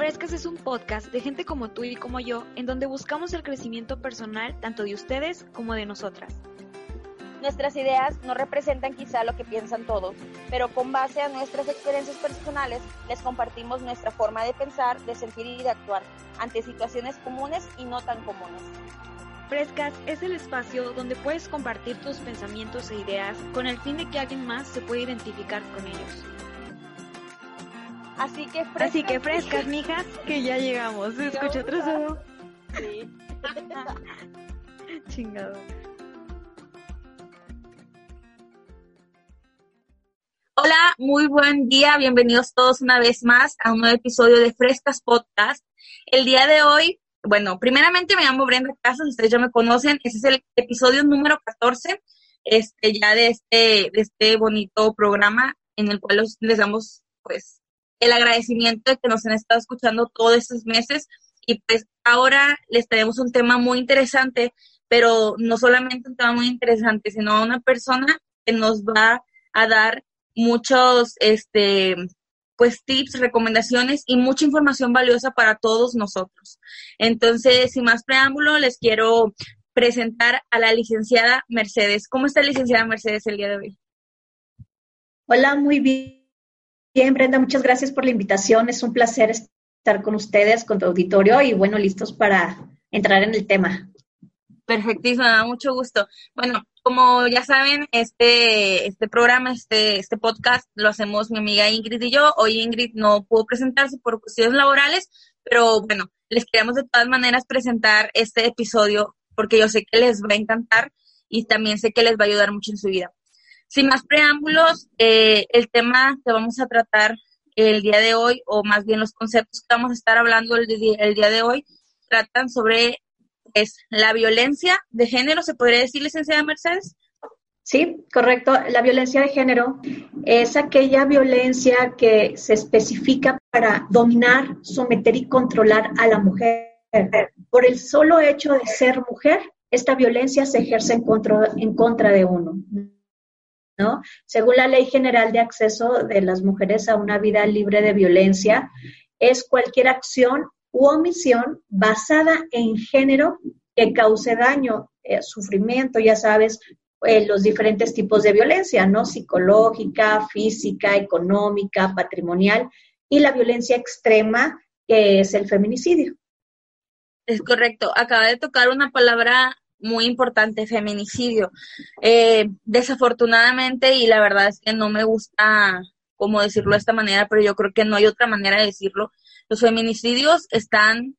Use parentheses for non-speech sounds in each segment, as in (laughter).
Frescas es un podcast de gente como tú y como yo, en donde buscamos el crecimiento personal tanto de ustedes como de nosotras. Nuestras ideas no representan quizá lo que piensan todos, pero con base a nuestras experiencias personales les compartimos nuestra forma de pensar, de sentir y de actuar ante situaciones comunes y no tan comunes. Frescas es el espacio donde puedes compartir tus pensamientos e ideas con el fin de que alguien más se pueda identificar con ellos. Así que frescas, Así que frescas, mijas, que ya llegamos. ¿Se escucha atrasado? Sí. (laughs) Chingado. Hola, muy buen día. Bienvenidos todos una vez más a un nuevo episodio de Frescas Podcast. El día de hoy, bueno, primeramente me llamo Brenda Casas, ustedes ya me conocen. Este es el episodio número 14, este, ya de este, de este bonito programa en el cual los- les damos, pues, el agradecimiento de que nos han estado escuchando todos estos meses. Y pues ahora les traemos un tema muy interesante, pero no solamente un tema muy interesante, sino a una persona que nos va a dar muchos, este, pues tips, recomendaciones y mucha información valiosa para todos nosotros. Entonces, sin más preámbulo, les quiero presentar a la licenciada Mercedes. ¿Cómo está licenciada Mercedes el día de hoy? Hola, muy bien. Bien, Brenda, muchas gracias por la invitación. Es un placer estar con ustedes, con tu auditorio y bueno, listos para entrar en el tema. Perfectísimo, mucho gusto. Bueno, como ya saben, este, este programa, este, este podcast lo hacemos mi amiga Ingrid y yo. Hoy Ingrid no pudo presentarse por cuestiones laborales, pero bueno, les queremos de todas maneras presentar este episodio porque yo sé que les va a encantar y también sé que les va a ayudar mucho en su vida. Sin más preámbulos, eh, el tema que vamos a tratar el día de hoy, o más bien los conceptos que vamos a estar hablando el, el día de hoy, tratan sobre pues, la violencia de género, ¿se podría decir, licenciada Mercedes? Sí, correcto. La violencia de género es aquella violencia que se especifica para dominar, someter y controlar a la mujer. Por el solo hecho de ser mujer, esta violencia se ejerce en contra, en contra de uno. ¿No? Según la Ley General de Acceso de las Mujeres a una Vida Libre de Violencia, es cualquier acción u omisión basada en género que cause daño, eh, sufrimiento, ya sabes, eh, los diferentes tipos de violencia, ¿no? Psicológica, física, económica, patrimonial y la violencia extrema, que es el feminicidio. Es correcto, acaba de tocar una palabra muy importante, feminicidio. Eh, desafortunadamente, y la verdad es que no me gusta cómo decirlo de esta manera, pero yo creo que no hay otra manera de decirlo. Los feminicidios están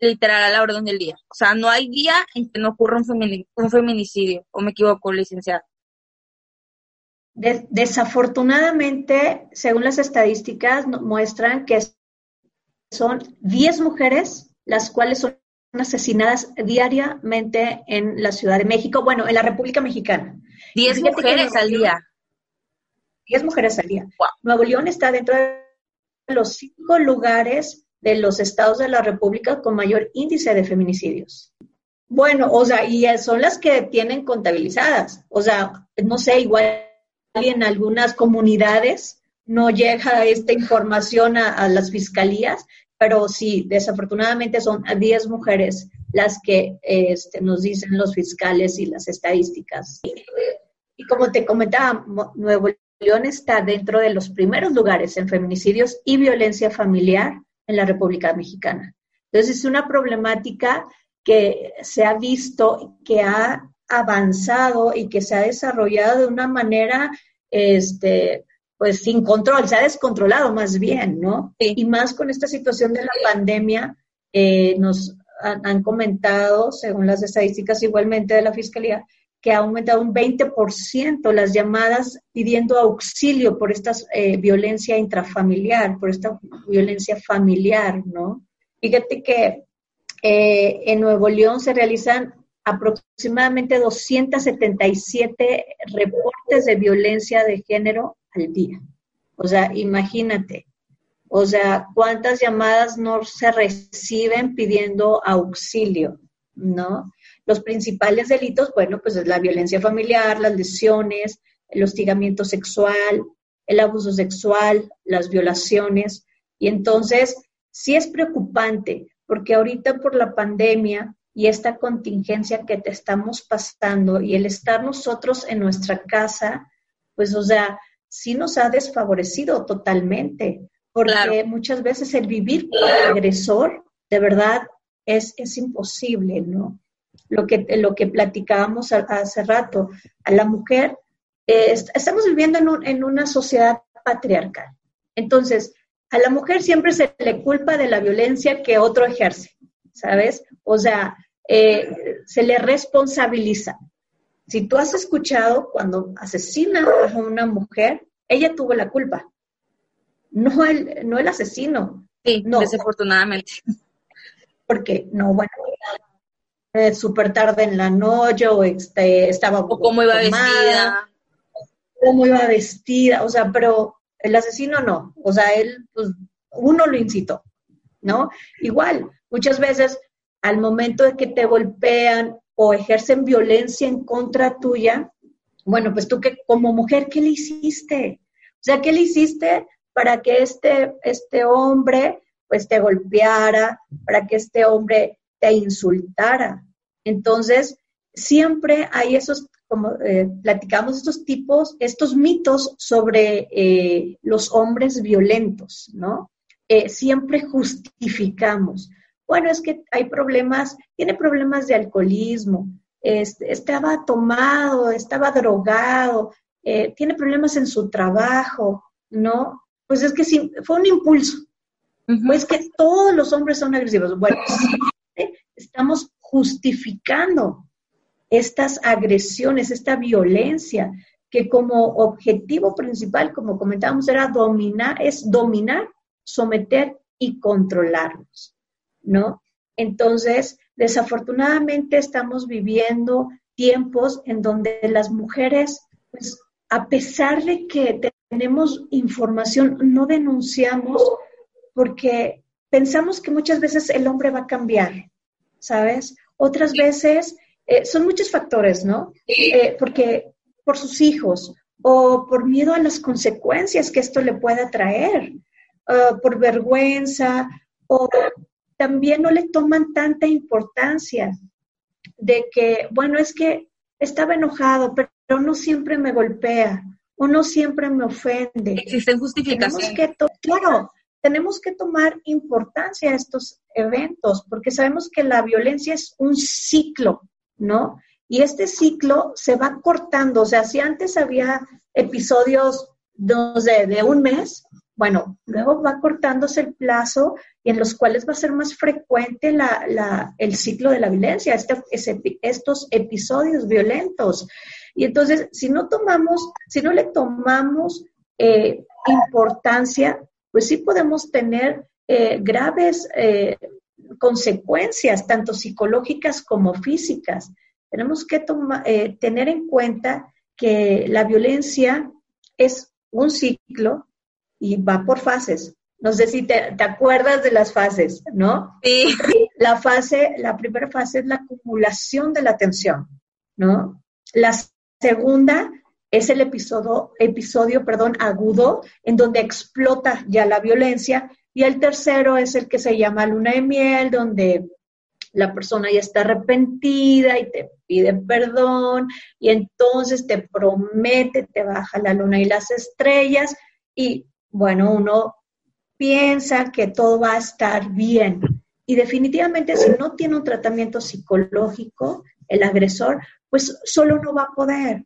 literal a la orden del día. O sea, no hay día en que no ocurra un, un feminicidio, o me equivoco, licenciada. De- desafortunadamente, según las estadísticas, muestran que son 10 mujeres las cuales son asesinadas diariamente en la Ciudad de México, bueno, en la República Mexicana. Diez mujeres al día. 10 mujeres al día. Wow. Nuevo León está dentro de los cinco lugares de los estados de la República con mayor índice de feminicidios. Bueno, o sea, y son las que tienen contabilizadas. O sea, no sé, igual en algunas comunidades no llega esta información a, a las fiscalías, pero sí, desafortunadamente son 10 mujeres las que este, nos dicen los fiscales y las estadísticas. Y, como te comentaba, Nuevo León está dentro de los primeros lugares en feminicidios y violencia familiar en la República Mexicana. Entonces, es una problemática que se ha visto, que ha avanzado y que se ha desarrollado de una manera, este, pues sin control, se ha descontrolado más bien, ¿no? Sí. Y más con esta situación de la pandemia, eh, nos han, han comentado, según las estadísticas igualmente de la Fiscalía, que ha aumentado un 20% las llamadas pidiendo auxilio por esta eh, violencia intrafamiliar, por esta violencia familiar, ¿no? Fíjate que eh, en Nuevo León se realizan aproximadamente 277 reportes de violencia de género al día. O sea, imagínate. O sea, ¿cuántas llamadas no se reciben pidiendo auxilio? ¿No? Los principales delitos, bueno, pues es la violencia familiar, las lesiones, el hostigamiento sexual, el abuso sexual, las violaciones. Y entonces sí es preocupante, porque ahorita por la pandemia y esta contingencia que te estamos pasando y el estar nosotros en nuestra casa, pues, o sea, sí nos ha desfavorecido totalmente, porque muchas veces el vivir con el agresor, de verdad, es, es imposible, ¿no? Lo que, lo que platicábamos hace rato, a la mujer, eh, estamos viviendo en, en una sociedad patriarcal. Entonces, a la mujer siempre se le culpa de la violencia que otro ejerce, ¿sabes? O sea, eh, se le responsabiliza. Si tú has escuchado cuando asesina a una mujer, ella tuvo la culpa, no el, no el asesino. Sí, no. desafortunadamente. Porque, no, bueno, eh, súper tarde en la noche o este, estaba... O cómo iba vestida. Cómo iba vestida, o sea, pero el asesino no, o sea, él, pues, uno lo incitó, ¿no? Igual, muchas veces al momento de que te golpean o ejercen violencia en contra tuya, bueno, pues tú que como mujer, ¿qué le hiciste? O sea, ¿qué le hiciste para que este, este hombre pues te golpeara, para que este hombre te insultara? Entonces, siempre hay esos, como eh, platicamos, estos tipos, estos mitos sobre eh, los hombres violentos, ¿no? Eh, siempre justificamos bueno, es que hay problemas, tiene problemas de alcoholismo, estaba tomado, estaba drogado, eh, tiene problemas en su trabajo, ¿no? Pues es que sí, fue un impulso. Pues que todos los hombres son agresivos. Bueno, estamos justificando estas agresiones, esta violencia, que como objetivo principal, como comentábamos, era dominar, es dominar, someter y controlarnos. ¿No? Entonces, desafortunadamente estamos viviendo tiempos en donde las mujeres, pues, a pesar de que tenemos información, no denunciamos porque pensamos que muchas veces el hombre va a cambiar, ¿sabes? Otras veces eh, son muchos factores, ¿no? Eh, porque por sus hijos o por miedo a las consecuencias que esto le pueda traer, uh, por vergüenza o también no le toman tanta importancia de que, bueno, es que estaba enojado, pero no siempre me golpea, o no siempre me ofende. Existen justificaciones. que claro, tenemos que tomar importancia a estos eventos, porque sabemos que la violencia es un ciclo, ¿no? Y este ciclo se va cortando, o sea, si antes había episodios de, de un mes, bueno, luego va cortándose el plazo y en los cuales va a ser más frecuente la, el ciclo de la violencia, este, estos episodios violentos. Y entonces, si no tomamos, si no le tomamos eh, importancia, pues sí podemos tener eh, graves eh, consecuencias, tanto psicológicas como físicas. Tenemos que tener en cuenta que la violencia es un ciclo y va por fases. No sé si te, acuerdas de las fases, ¿no? Sí. La fase, la primera fase es la acumulación de la tensión, ¿no? La segunda es el episodio, episodio perdón, agudo, en donde explota ya la violencia. Y el tercero es el que se llama luna de miel, donde la persona ya está arrepentida y te pide perdón y entonces te promete, te baja la luna y las estrellas y bueno, uno piensa que todo va a estar bien. Y definitivamente si no tiene un tratamiento psicológico, el agresor, pues solo no va a poder,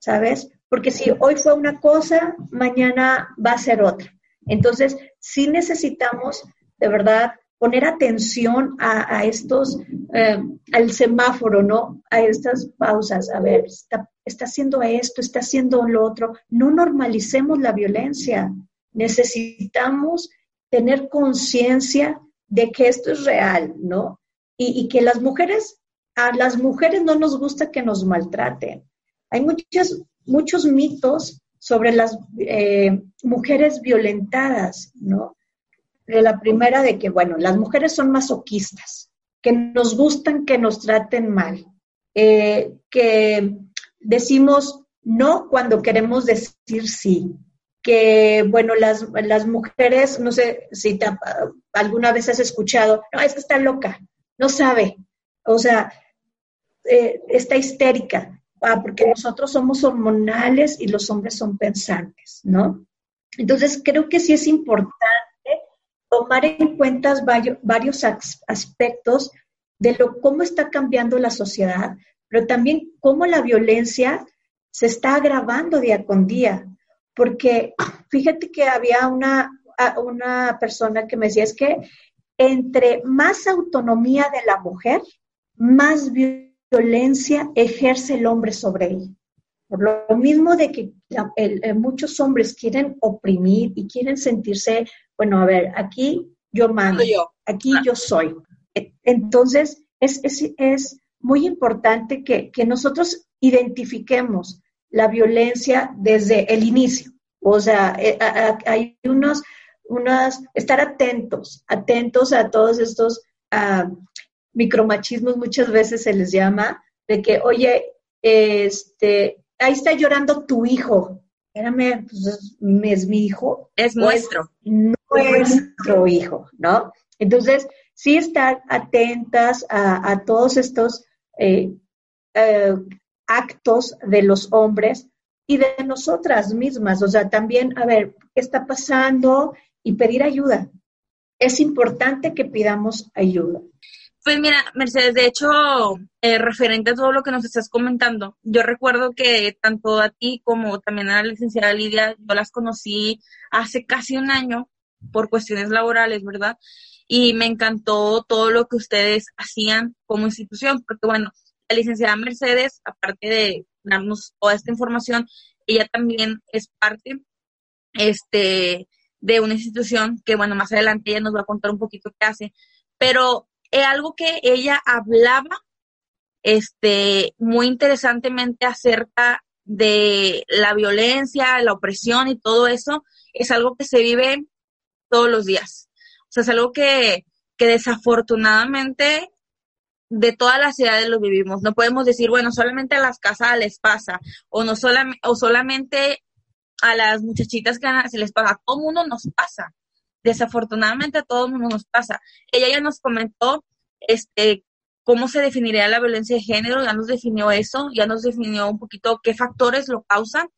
¿sabes? Porque si hoy fue una cosa, mañana va a ser otra. Entonces, sí necesitamos, de verdad, poner atención a, estos, eh, al semáforo, ¿no? A estas pausas. A ver, está, está haciendo esto, está haciendo lo otro. No normalicemos la violencia necesitamos tener conciencia de que esto es real, ¿no? Y, que las mujeres, a las mujeres no nos gusta que nos maltraten. Hay muchos, muchos mitos sobre las eh, mujeres violentadas, ¿no? La primera de que, bueno, las mujeres son masoquistas, que nos gustan que nos traten mal, eh, que decimos no cuando queremos decir sí, que, bueno, las, las mujeres, no sé si alguna vez has escuchado, no, es que está loca, no sabe, o sea, eh, está histérica, ah, porque nosotros somos hormonales y los hombres son pensantes, ¿no? Entonces, creo que sí es importante tomar en cuenta varios, varios aspectos de lo, cómo está cambiando la sociedad, pero también cómo la violencia se está agravando día con día. Porque fíjate que había una, una persona que me decía, es que entre más autonomía de la mujer, más violencia ejerce el hombre sobre ella. Por lo mismo de que muchos hombres quieren oprimir y quieren sentirse, bueno, a ver, aquí yo mando, aquí yo soy. Entonces, es, es, muy importante que, que nosotros identifiquemos la violencia desde el inicio. O sea, eh, hay unos, unas, estar atentos, atentos a todos estos micromachismos, muchas veces se les llama, de que, oye, este, ahí está llorando tu hijo. Espérame, pues es, mi hijo. Es nuestro. nuestro hijo, ¿no? Entonces, sí estar atentas a, todos estos eh, eh, actos de los hombres y de nosotras mismas. O sea, también, a ver, ¿qué está pasando? Y pedir ayuda. Es importante que pidamos ayuda. Pues mira, Mercedes, de hecho, eh, referente a todo lo que nos estás comentando, yo recuerdo que tanto a ti como también a la licenciada Lidia, yo las conocí hace casi un año por cuestiones laborales, ¿verdad? Y me encantó todo lo que ustedes hacían como institución, porque bueno, la licenciada Mercedes, aparte de darnos toda esta información, ella también es parte este, de una institución que, bueno, más adelante ella nos va a contar un poquito qué hace, pero es algo que ella hablaba este, muy interesantemente acerca de la violencia, la opresión y todo eso, es algo que se vive todos los días. O sea, es algo que, que desafortunadamente de todas las ciudades lo vivimos. No podemos decir, bueno, solamente a las casas les pasa, o no solamente, o solamente a las muchachitas que se les pasa, a todo mundo nos pasa. Desafortunadamente a todo mundo nos pasa. Ella ya nos comentó este cómo se definiría la violencia de género, ya nos definió eso, ya nos definió un poquito qué factores lo causan.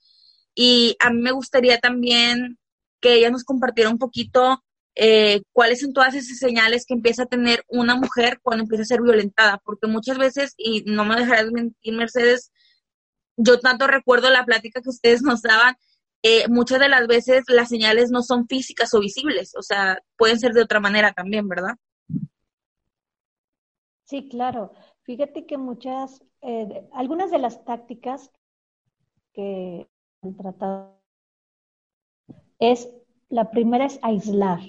Y a mí me gustaría también que ella nos compartiera un poquito eh, cuáles son todas esas señales que empieza a tener una mujer cuando empieza a ser violentada, porque muchas veces, y no me dejarás mentir, Mercedes, yo tanto recuerdo la plática que ustedes nos daban, eh, muchas de las veces las señales no son físicas o visibles, o sea, pueden ser de otra manera también, ¿verdad? Sí, claro. Fíjate que muchas, eh, algunas de las tácticas que han tratado es, la primera es aislar,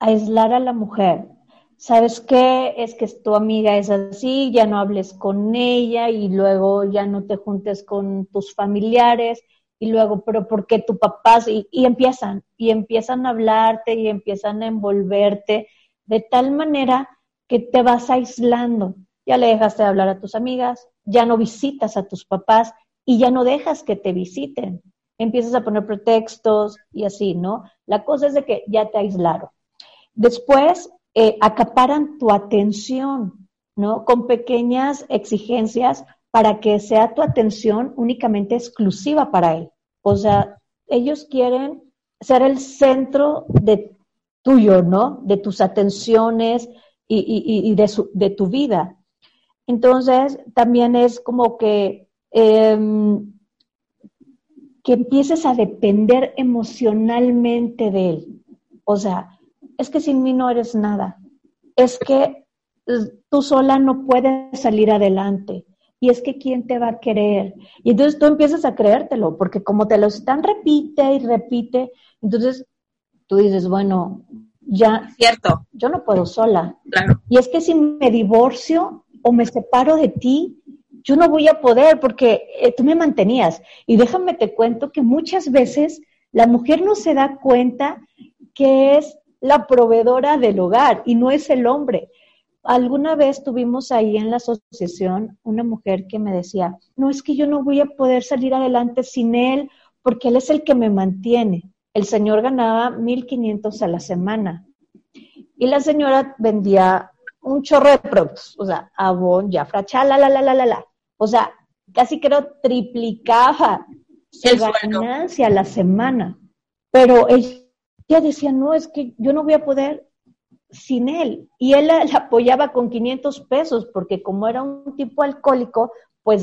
aislar a la mujer. ¿Sabes qué? Es que tu amiga es así, ya no hables con ella y luego ya no te juntes con tus familiares y luego, pero ¿por qué tu papá? Y, empiezan, y empiezan a hablarte y empiezan a envolverte de tal manera que te vas aislando. Ya le dejaste de hablar a tus amigas, ya no visitas a tus papás y ya no dejas que te visiten. Empiezas a poner pretextos y así, ¿no? La cosa es de que ya te aislaron. Después, eh, acaparan tu atención, ¿no? Con pequeñas exigencias para que sea tu atención únicamente exclusiva para él. O sea, ellos quieren ser el centro de tuyo, ¿no? De tus atenciones y, de, de, tu vida. Entonces, también es como que, em, que empieces a depender emocionalmente de él. O sea, es que sin mí no eres nada, es que tú sola no puedes salir adelante. Y es que quién te va a querer. Y entonces tú empiezas a creértelo, porque como te lo están repite y repite, entonces tú dices, bueno, ya. Cierto. Yo no puedo sola. Y es que si me divorcio o me separo de ti, yo no voy a poder porque eh, tú me mantenías. Y déjame te cuento que muchas veces la mujer no se da cuenta que es la proveedora del hogar y no es el hombre. Alguna vez tuvimos ahí en la asociación una mujer que me decía, no es que yo no voy a poder salir adelante sin él porque él es el que me mantiene. el señor ganaba 1.500 a la semana y la señora vendía un chorro de productos, o sea, abón, jafra, la, la, la, la, la, la. O sea, casi creo triplicaba su ganancia a la semana. Pero ella decía, no, es que yo no voy a poder sin él. Y él la, apoyaba con 500 pesos, porque como era un tipo alcohólico, pues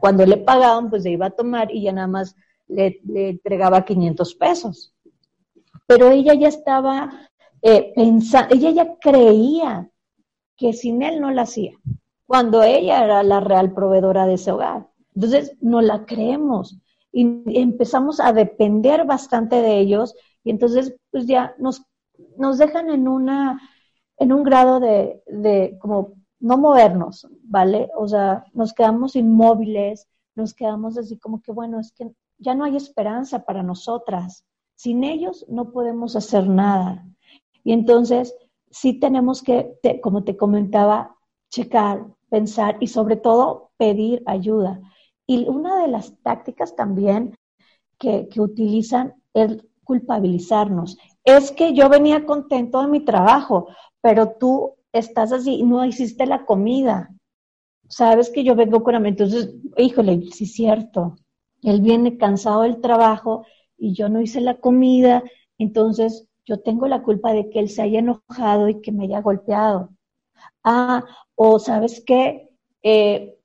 cuando le pagaban, pues se iba a tomar y ya nada más le, entregaba 500 pesos. Pero ella ya estaba eh, pensando, ella ya creía que sin él no la hacía, cuando ella era la real proveedora de ese hogar. Entonces, no la creemos y empezamos a depender bastante de ellos y entonces, pues ya nos, nos dejan en una, en un grado de, de como no movernos, ¿vale? O sea, nos quedamos inmóviles, nos quedamos así como que, bueno, es que ya no hay esperanza para nosotras. Sin ellos no podemos hacer nada. Y entonces sí tenemos que, como te comentaba, checar, pensar y sobre todo pedir ayuda. Y una de las tácticas también que, que utilizan es culpabilizarnos. Es que yo venía contento de mi trabajo, pero tú estás así, no hiciste la comida. Sabes que yo vengo con hambre. Entonces, híjole, sí es cierto. Él viene cansado del trabajo y yo no hice la comida. Entonces, yo tengo la culpa de que él se haya enojado y que me haya golpeado. Ah, o sabes qué, eh,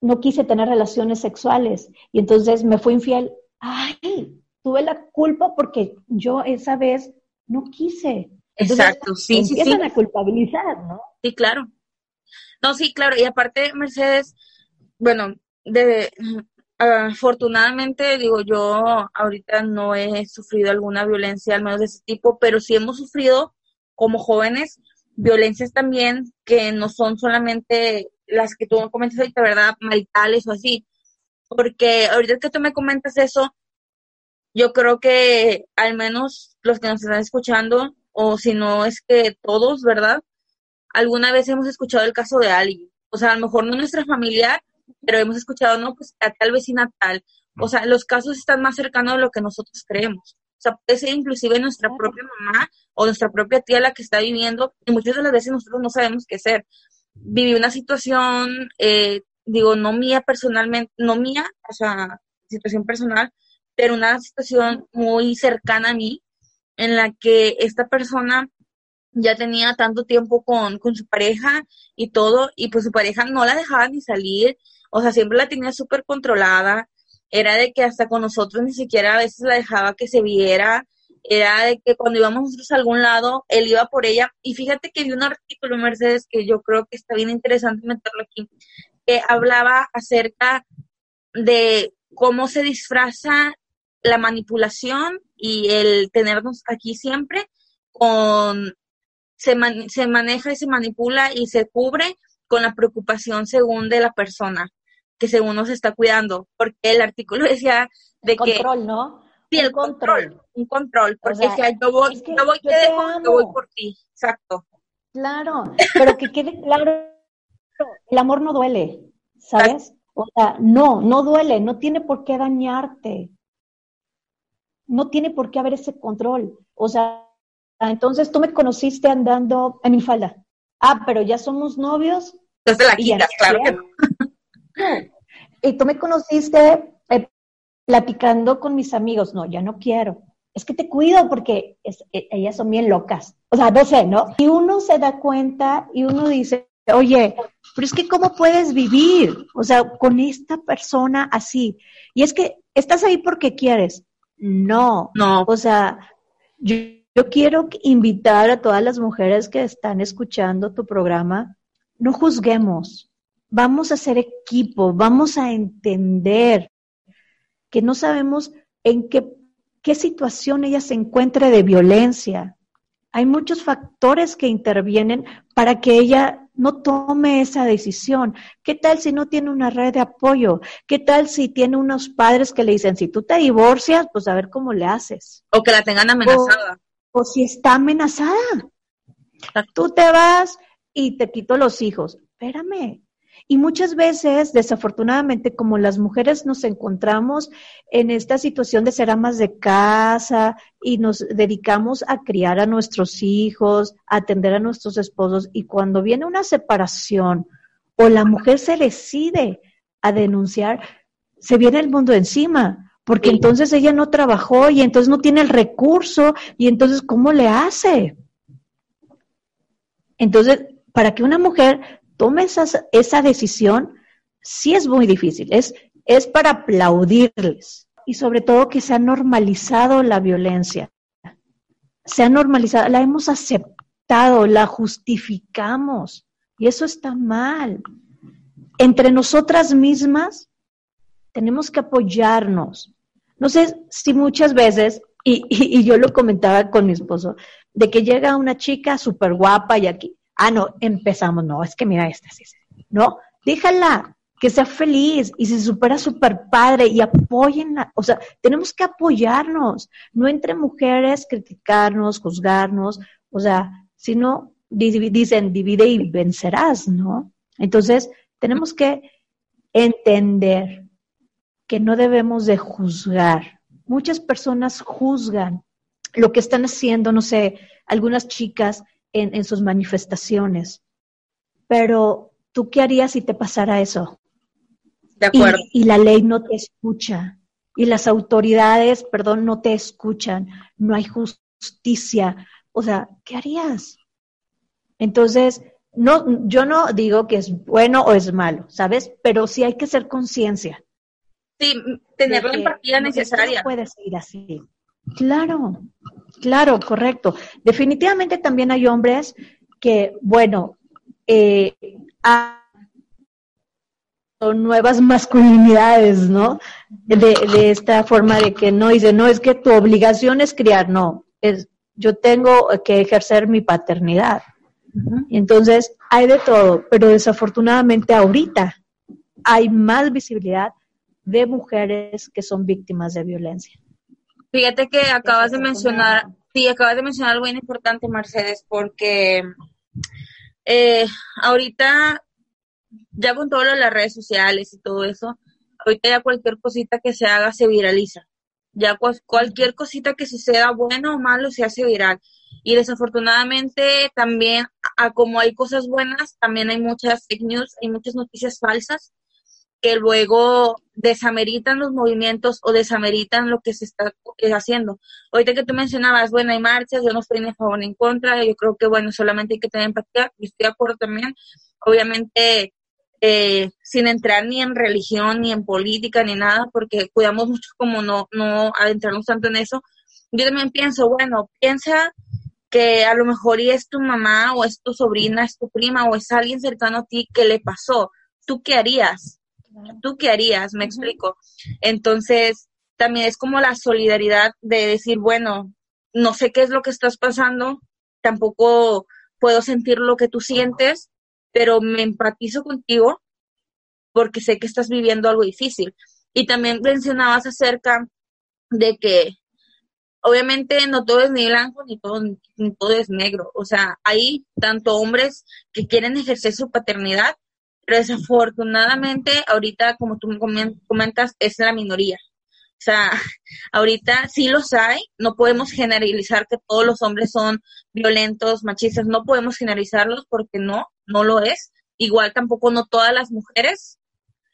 no quise tener relaciones sexuales y entonces me fui infiel. Ay, tuve la culpa porque yo esa vez no quise. Exacto, sí, sí, sí. a culpabilizar, ¿no? Sí, claro. No, sí, claro. Y aparte, Mercedes, bueno, de, afortunadamente, digo, yo ahorita no he sufrido alguna violencia, al menos de ese tipo, pero sí hemos sufrido como jóvenes violencias también que no son solamente las que tú comentas ahorita, ¿verdad? Maritales o así. Porque ahorita que tú me comentas eso, yo creo que al menos los que nos están escuchando, o si no es que todos, ¿verdad? Alguna vez hemos escuchado el caso de alguien. O sea, a lo mejor no nuestra familiar, pero hemos escuchado, no, pues a tal vecina tal. O sea, los casos están más cercanos de lo que nosotros creemos. O sea, puede ser inclusive nuestra propia mamá o nuestra propia tía la que está viviendo, y muchas de las veces nosotros no sabemos qué hacer. Viví una situación, eh, digo, no mía personalmente, no mía, o sea, situación personal, pero una situación muy cercana a mí, en la que esta persona ya tenía tanto tiempo con, con su pareja y todo, y pues su pareja no la dejaba ni salir, o sea, siempre la tenía súper controlada, era de que hasta con nosotros ni siquiera a veces la dejaba que se viera, era de que cuando íbamos nosotros a algún lado, él iba por ella, y fíjate que vi un artículo, Mercedes, que yo creo que está bien interesante meterlo aquí, que hablaba acerca de cómo se disfraza la manipulación y el tenernos aquí siempre con se, se maneja y se manipula y se cubre con la preocupación según de la persona que según nos está cuidando, porque el artículo (laughs) decía de que... Control, ¿no? Sí, el control, un control, porque decía, yo voy, yo voy, te, dejo, yo voy por ti, exacto. Claro, pero que quede claro, el amor no duele, ¿sabes? O sea, no, no duele, no tiene por qué dañarte, no tiene por qué haber ese control, o sea, entonces tú me conociste andando en mi falda, ah, pero ya somos novios. Entonces la quitas, claro que no. Y tú me conociste eh, platicando con mis amigos. No, ya no quiero. Es que te cuido porque e, ellas son bien locas. O sea, no sé, ¿no? Y uno se da cuenta y uno dice, oye, pero es que ¿cómo puedes vivir? O sea, con esta persona así. Y es que estás ahí porque quieres. No. No. O sea, yo, yo quiero invitar a todas las mujeres que están escuchando tu programa, no juzguemos vamos a ser equipo, vamos a entender que no sabemos en qué, qué situación ella se encuentre de violencia. Hay muchos factores que intervienen para que ella no tome esa decisión. ¿Qué tal si no tiene una red de apoyo? ¿Qué tal si tiene unos padres que le dicen, si tú te divorcias, pues a ver cómo le haces? O que la tengan amenazada. O, o si está amenazada. Tú te vas y te quito los hijos. Espérame, Y muchas veces, desafortunadamente, como las mujeres nos encontramos en esta situación de ser amas de casa y nos dedicamos a criar a nuestros hijos, a atender a nuestros esposos, y cuando viene una separación o la mujer se decide a denunciar, se viene el mundo encima, porque entonces ella no trabajó y entonces no tiene el recurso y entonces ¿cómo le hace? Entonces, para que una mujer tome esa decisión, sí es muy difícil, es, es para aplaudirles y sobre todo que se ha normalizado la violencia. Se ha normalizado, la hemos aceptado, la justificamos y eso está mal. Entre nosotras mismas tenemos que apoyarnos. No sé si muchas veces, y, y, yo lo comentaba con mi esposo, de que llega una chica súper guapa y aquí, ah, no, empezamos, no, es que mira esta, sí, no, déjala, que sea feliz y se supera súper padre y apóyenla, o sea, tenemos que apoyarnos, no entre mujeres criticarnos, juzgarnos, o sea, sino dicen divide y vencerás, ¿no? Entonces, tenemos que entender que no debemos de juzgar. Muchas personas juzgan lo que están haciendo, no sé, algunas chicas en, sus manifestaciones. Pero, ¿tú qué harías si te pasara eso? De acuerdo. Y, y, la ley no te escucha. Y las autoridades, perdón, no te escuchan. No hay justicia. O sea, ¿qué harías? Entonces, no, yo no digo que es bueno o es malo, ¿sabes? Pero sí hay que ser conciencia. Sí, tener la empatía necesaria. No puede seguir así. Claro, claro, correcto. Definitivamente también hay hombres que, bueno, eh, son nuevas masculinidades, ¿no? De, de, esta forma de que no dice, no, es que tu obligación es criar, no, es, yo tengo que ejercer mi paternidad. Entonces, hay de todo, pero desafortunadamente ahorita hay más visibilidad de mujeres que son víctimas de violencia. Fíjate que acabas de mencionar, sí, acabas de mencionar algo bien importante, Mercedes, porque eh, ahorita, ya con todo lo de las redes sociales y todo eso, ahorita ya cualquier cosita que se haga se viraliza. Ya cualquier cosita que suceda, bueno o malo, se hace viral. Y desafortunadamente también, a como hay cosas buenas, también hay muchas fake news, hay muchas noticias falsas que luego desameritan los movimientos o desameritan lo que se está eh, haciendo. Ahorita que tú mencionabas, bueno, hay marchas, yo no estoy ni a favor ni en contra, yo creo que, bueno, solamente hay que tener empatía, y estoy de acuerdo también, obviamente, eh, sin entrar ni en religión, ni en política, ni nada, porque cuidamos mucho como no, no adentrarnos tanto en eso. Yo también pienso, bueno, piensa que a lo mejor es tu mamá o es tu sobrina, es tu prima o es alguien cercano a ti que le pasó. ¿Tú qué harías? ¿Tú qué harías? Me explico. Entonces, también es como la solidaridad de decir, bueno, no sé qué es lo que estás pasando, tampoco puedo sentir lo que tú sientes, pero me empatizo contigo porque sé que estás viviendo algo difícil. Y también mencionabas acerca de que obviamente no todo es ni blanco ni todo, ni todo es negro. O sea, hay tanto hombres que quieren ejercer su paternidad pero desafortunadamente ahorita, como tú comentas, es la minoría. O sea, (laughs) ahorita sí los hay, no podemos generalizar que todos los hombres son violentos, machistas, no podemos generalizarlos porque no, no lo es. Igual tampoco no todas las mujeres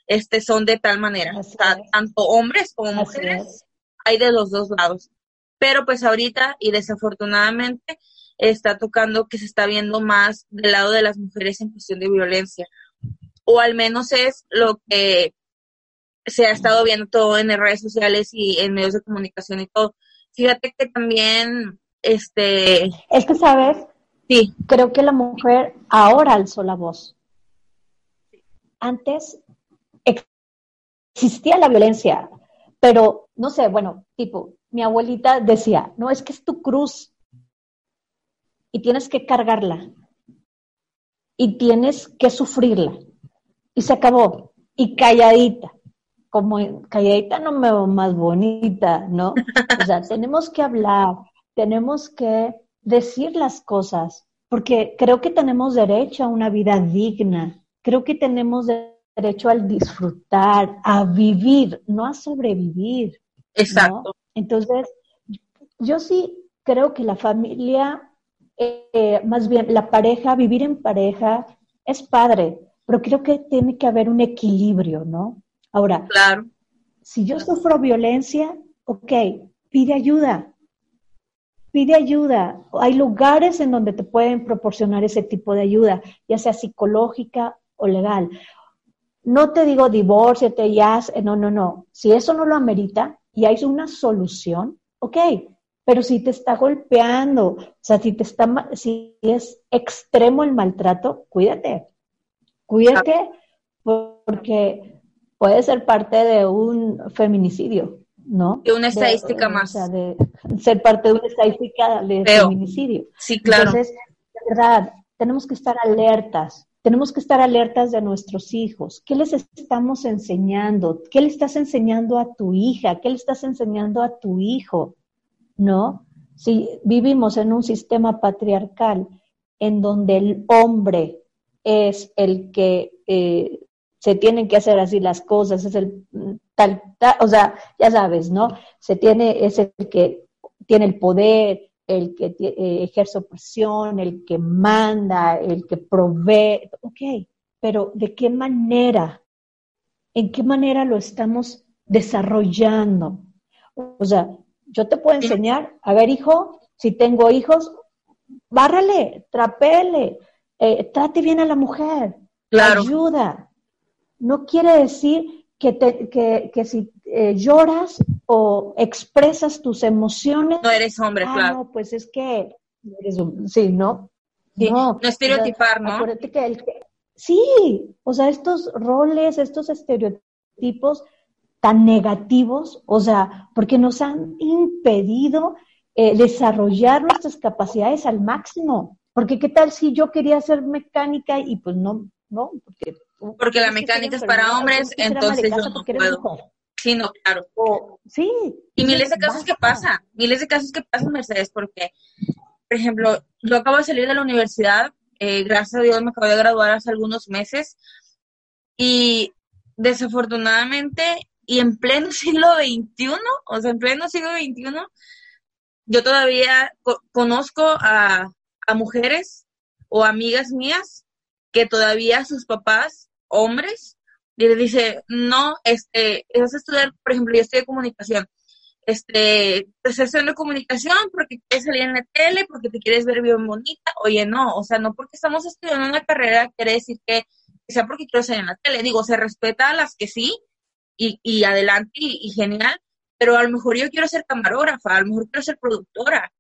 este, son de tal manera. O sea, tanto hombres como mujeres hay de los dos lados. Pero pues ahorita y desafortunadamente está tocando que se está viendo más del lado de las mujeres en cuestión de violencia o al menos es lo que se ha estado viendo todo en redes sociales y en medios de comunicación y todo. Fíjate que también, este... Es que, ¿sabes? Sí. Creo que la mujer ahora alzó la voz. Antes existía la violencia, pero, no sé, bueno, tipo, mi abuelita decía, no, es que es tu cruz y tienes que cargarla y tienes que sufrirla y se acabó. Y calladita, como calladita no me veo más bonita, ¿no? O sea, (laughs) tenemos que hablar, tenemos que decir las cosas, porque creo que tenemos derecho a una vida digna. creo que tenemos derecho al disfrutar, a vivir, no a sobrevivir. Exacto. Entonces, yo sí creo que la familia, eh, más bien la pareja, vivir en pareja es padre, pero creo que tiene que haber un equilibrio, ¿no? Ahora, claro. si yo sufro violencia, ok, pide ayuda, pide ayuda. Hay lugares en donde te pueden proporcionar ese tipo de ayuda, ya sea psicológica o legal. No te digo divórciate, ya, no, no, no. Si eso no lo amerita y hay una solución, ok, pero si te está golpeando, o sea, si te está, si es extremo el maltrato, cuídate, cuídate porque puede ser parte de un feminicidio, ¿no? De una estadística más. O sea, de ser parte de una estadística de feminicidio. Sí, claro. Entonces, de verdad, tenemos que estar alertas, tenemos que estar alertas de nuestros hijos. ¿Qué les estamos enseñando? ¿Qué le estás enseñando a tu hija? ¿Qué le estás enseñando a tu hijo? ¿no? Si vivimos en un sistema patriarcal en donde el hombre es el que eh, se tienen que hacer así las cosas, es el tal, o sea, ya sabes, ¿no? Se tiene, es el que tiene el poder, el que eh, ejerce opresión, el que manda, el que provee, ok, pero ¿de qué manera? ¿En qué manera lo estamos desarrollando? O sea, yo te puedo enseñar, a ver, hijo, si tengo hijos, bárrale, trapele, eh, trate bien a la mujer, ayuda. No quiere decir que, te, que, si eh, lloras o expresas tus emociones. No eres hombre, ah, claro. No, pues es que eres un, sí, ¿no? no, no estereotipar, ¿no? Acuérdate que, el, sí, o sea, estos roles, estos estereotipos tan negativos, o sea, porque nos han impedido eh, desarrollar nuestras capacidades al máximo. Porque qué tal si yo quería ser mecánica y pues no, no, porque, porque la mecánica es para hombres, entonces yo no puedo. Sí, no, claro. sí. Y miles de casos que pasa, miles de casos que pasan, Mercedes, porque, por ejemplo, yo acabo de salir de la universidad, eh, gracias a Dios me acabo de graduar hace algunos meses, y desafortunadamente y en pleno (laughs) siglo XXI, o sea, en pleno siglo XXI, yo todavía conozco a, mujeres o amigas mías que todavía sus papás, hombres, les dice, no, este, vas a estudiar, por ejemplo, yo estudio comunicación, este, pues estudiando comunicación porque quieres salir en la tele, porque te quieres ver bien bonita, oye, no, o sea, no porque estamos estudiando una carrera quiere decir que, que sea porque quiero salir en la tele, digo, se respeta a las que sí, y, adelante y, genial, pero a lo mejor yo quiero ser camarógrafa, a lo mejor quiero ser productora,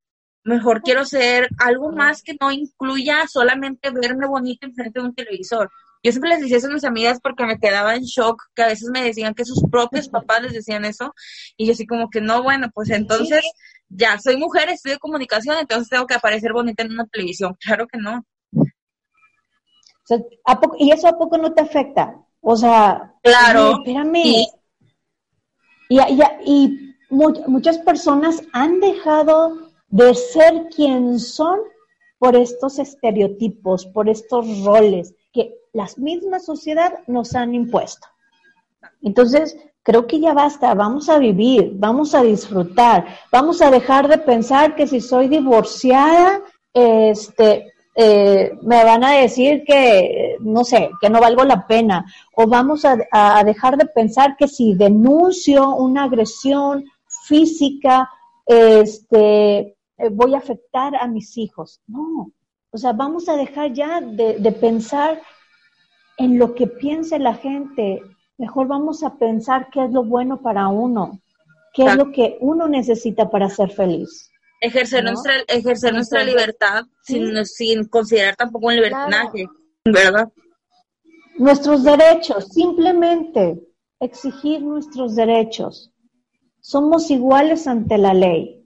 mejor quiero ser algo más que no incluya solamente verme bonita enfrente de un televisor. Yo siempre les decía eso a mis amigas porque me quedaba en shock, que a veces me decían que sus propios papás les decían eso, y yo así como que no, bueno, pues entonces ya soy mujer, estudio comunicación, entonces tengo que aparecer bonita en una televisión. Claro que no. ¿Y eso a poco no te afecta? O sea, claro. espérame. Y, y, muchas personas han dejado de ser quien son por estos estereotipos, por estos roles que la misma sociedad nos han impuesto. Entonces, creo que ya basta, vamos a vivir, vamos a disfrutar, vamos a dejar de pensar que si soy divorciada, este, eh, me van a decir que, no sé, que no valgo la pena, o vamos a, dejar de pensar que si denuncio una agresión física, este, eh, voy a afectar a mis hijos. No, o sea, vamos a dejar ya de, pensar en lo que piense la gente. Mejor vamos a pensar qué es lo bueno para uno, qué es lo que uno necesita para ser feliz ejercer nuestra ejercer nuestra libertad sin, sin considerar tampoco un libertinaje, ¿verdad? Nuestros derechos, simplemente exigir nuestros derechos. Somos iguales ante la ley.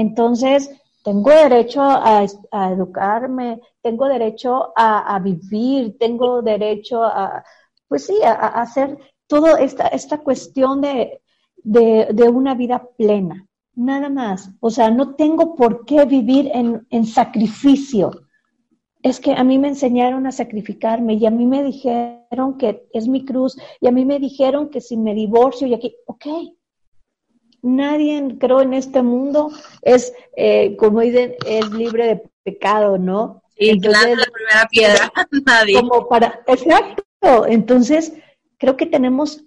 Entonces, tengo derecho a, educarme, tengo derecho a, vivir, tengo derecho a, pues sí, a, hacer toda esta, esta cuestión de, de una vida plena. Nada más. O sea, no tengo por qué vivir en, sacrificio. es que a mí me enseñaron a sacrificarme y a mí me dijeron que es mi cruz y a mí me dijeron que si me divorcio y aquí, ok, nadie creo en este mundo es, eh, como dicen, es libre de pecado, ¿no? Y Entonces, la primera piedra, (laughs) nadie. Como para, exacto, entonces creo que tenemos,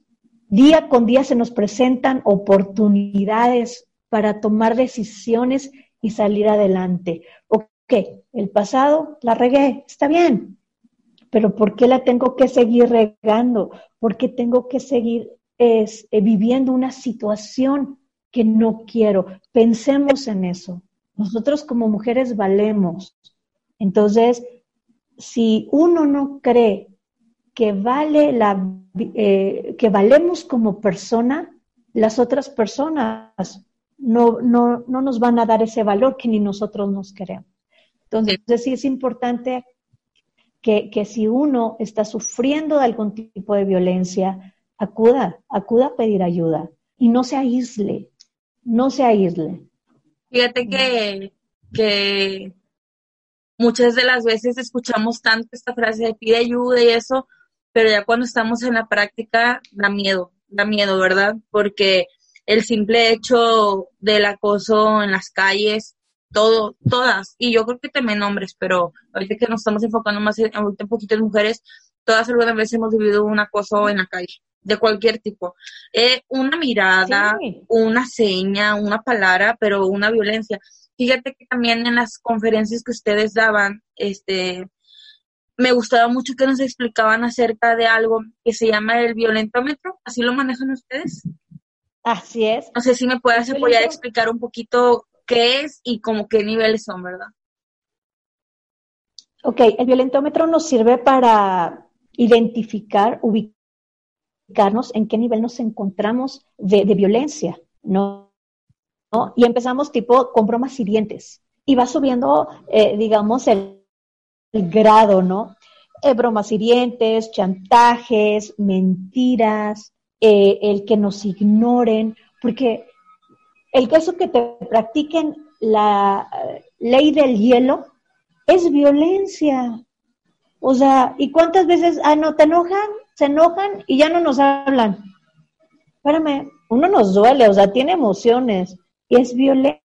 día con día se nos presentan oportunidades para tomar decisiones y salir adelante. Ok, el pasado la regué, está bien, pero ¿por qué la tengo que seguir regando? ¿Por qué tengo que seguir es, eh, viviendo una situación que no quiero? Pensemos en eso. Nosotros como mujeres valemos. Entonces, si uno no cree que vale la eh, que valemos como persona, las otras personas no, no, no nos van a dar ese valor que ni nosotros nos queremos. Entonces, sí, es importante que, que, si uno está sufriendo de algún tipo de violencia, acuda, acuda a pedir ayuda y no se aísle, no se aísle. Fíjate que, que muchas de las veces escuchamos tanto esta frase de pide ayuda y eso, pero ya cuando estamos en la práctica da miedo, da miedo, ¿verdad? Porque el simple hecho del acoso en las calles, todo, todas, y yo creo que también hombres, pero ahorita que nos estamos enfocando más en, ahorita en mujeres, todas alguna vez hemos vivido un acoso en la calle, de cualquier tipo. Eh, una mirada, una seña, una palabra, pero una violencia. Fíjate que también en las conferencias que ustedes daban, este, me gustaba mucho que nos explicaban acerca de algo que se llama el violentómetro. ¿Así lo manejan ustedes? Así es. No sé si me puedes apoyar a explicar un poquito qué es y como qué niveles son, ¿verdad? Ok, el violentómetro nos sirve para identificar, en qué nivel nos encontramos de, violencia, ¿no? Y empezamos tipo con bromas hirientes. Y va subiendo, eh, digamos, el el grado, ¿no? Eh, bromas hirientes, chantajes, mentiras, eh, el que nos ignoren, porque el caso que te practiquen la eh, ley del hielo es violencia. O sea, ¿y cuántas veces, ah, no, te enojan, se enojan y ya no nos hablan? Espérame, uno nos duele, o sea, tiene emociones y es violencia.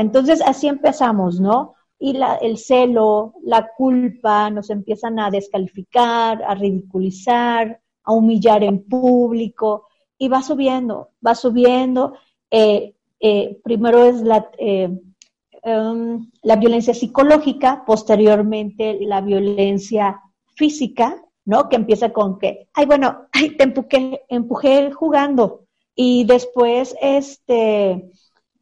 Entonces, así empezamos, ¿no? y la, el celo, la culpa nos empiezan a descalificar, a ridiculizar, a humillar en público y va subiendo, va subiendo. Eh, eh, primero es la, eh, em, la violencia psicológica, posteriormente la violencia física, ¿no? Que empieza con que, ay, bueno, ay, te empujé, empujé jugando. Y después, este,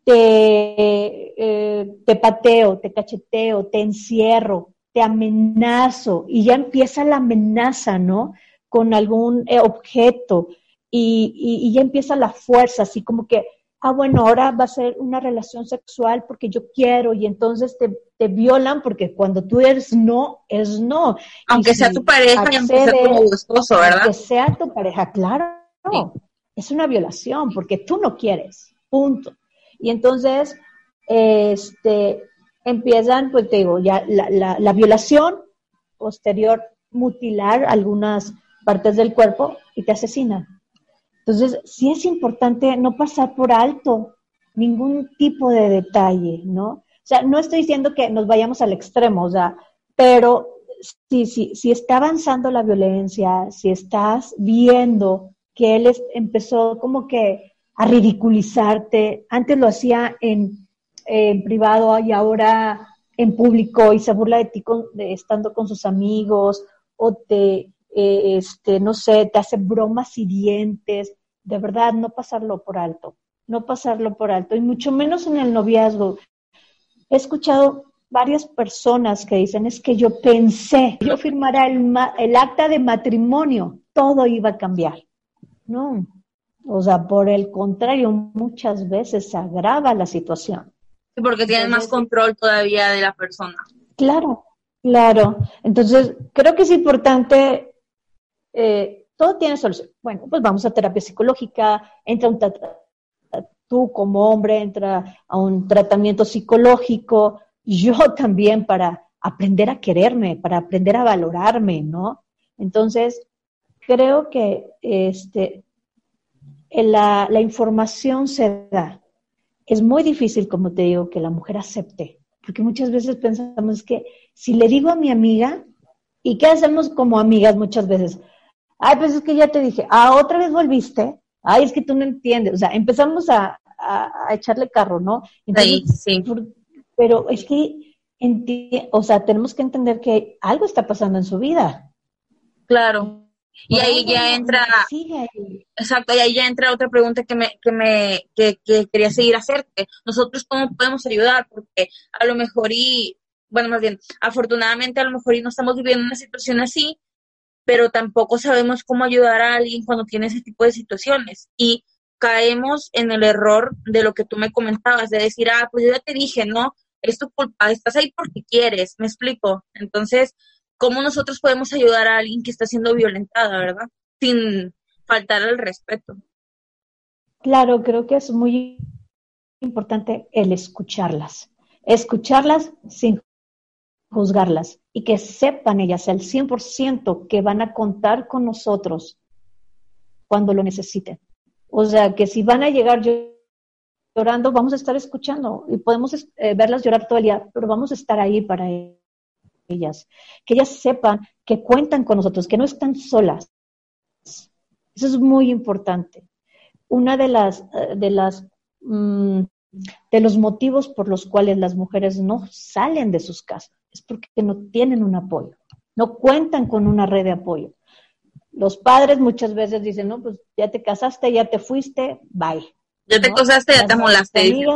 te, eh, te pateo, te cacheteo, te encierro, te amenazo y ya empieza la amenaza, ¿no? Con algún eh, objeto y, ya empieza la fuerza, así como que, ah, bueno, ahora va a ser una relación sexual porque yo quiero y entonces te, violan porque cuando tú eres no, es no. Aunque sea tu pareja, aunque sea tu esposo, ¿verdad? Aunque sea tu pareja, claro. Es una violación porque tú no quieres, punto. Y entonces, este, empiezan, pues te digo, ya la, la, violación, posterior mutilar algunas partes del cuerpo y te asesinan. Entonces, sí es importante no pasar por alto ningún tipo de detalle, ¿no? O sea, no estoy diciendo que nos vayamos al extremo, o sea, pero si, si, si está avanzando la violencia, si estás viendo que él empezó como que a ridiculizarte. Antes lo hacía en, privado y ahora en público y se burla de ti estando con sus amigos o te, eh, este, no sé, te hace bromas hirientes. De verdad, no pasarlo por alto, no pasarlo por alto y mucho menos en el noviazgo. He escuchado varias personas que dicen, es que yo pensé, yo firmara el, el acta de matrimonio, todo iba a cambiar. No, o sea, por el contrario, muchas veces se agrava la situación. Sí, porque tienes más control todavía de la persona. Claro, claro. Entonces, creo que es importante, eh, todo tiene solución. Bueno, pues vamos a terapia psicológica, entra un tú como hombre, entra a un tratamiento psicológico, yo (laughs) también para aprender a quererme, para aprender a valorarme, ¿no? Entonces, creo que este, la, la información se da. Es muy difícil, como te digo, que la mujer acepte, porque muchas veces pensamos que si le digo a mi amiga, ¿y qué hacemos como amigas muchas veces? Ay, pues es que ya te dije, ah, otra vez volviste, ay, es que tú no entiendes, o sea, empezamos a, a, echarle carro, ¿no? sí, sí. pero es que, o sea, tenemos que entender que algo está pasando en su vida. Claro. Y ahí ya entra, exacto, y ahí ya entra otra pregunta que me, que me, que, que quería seguir hacerte. Nosotros cómo podemos ayudar, porque a lo mejor y, bueno, más bien, afortunadamente a lo mejor y no estamos viviendo una situación así, pero tampoco sabemos cómo ayudar a alguien cuando tiene ese tipo de situaciones. Y caemos en el error de lo que tú me comentabas, de decir, ah, pues yo ya te dije, no, es tu culpa, estás ahí porque quieres, me explico. Entonces, ¿cómo nosotros podemos ayudar a alguien que está siendo violentada, verdad? Sin faltar al respeto. Claro, creo que es muy importante el escucharlas, escucharlas sin juzgarlas y que sepan ellas al 100% que van a contar con nosotros cuando lo necesiten. O sea, que si van a llegar llorando, vamos a estar escuchando y podemos eh, verlas llorar todo el día, pero vamos a estar ahí para ellas. Que ellas sepan que cuentan con nosotros, que no están solas. Eso es muy importante. Una de las, eh, de las, mm, de los motivos por los cuales las mujeres no salen de sus casas es porque no tienen un apoyo, no cuentan con una red de apoyo. Los padres muchas veces dicen, no, pues ya te casaste, ya te fuiste, bye. Ya te casaste, ya te molaste.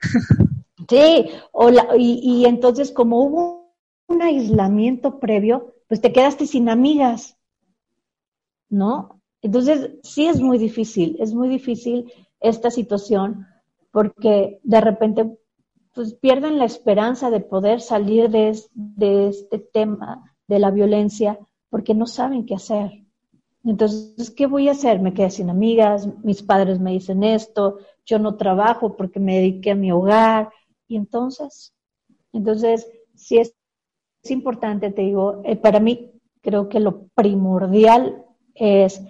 (laughs) Sí, o y, y entonces como hubo un aislamiento previo, pues te quedaste sin amigas, ¿no? Entonces, sí es muy difícil, es muy difícil esta situación porque de repente pues pierden la esperanza de poder salir de, este tema de la violencia porque no saben qué hacer. Entonces, ¿qué voy a hacer? Me quedé sin amigas, mis padres me dicen esto, yo no trabajo porque me dediqué a mi hogar. Y entonces, entonces, sí es, es importante, te digo, eh, para mí creo que lo primordial es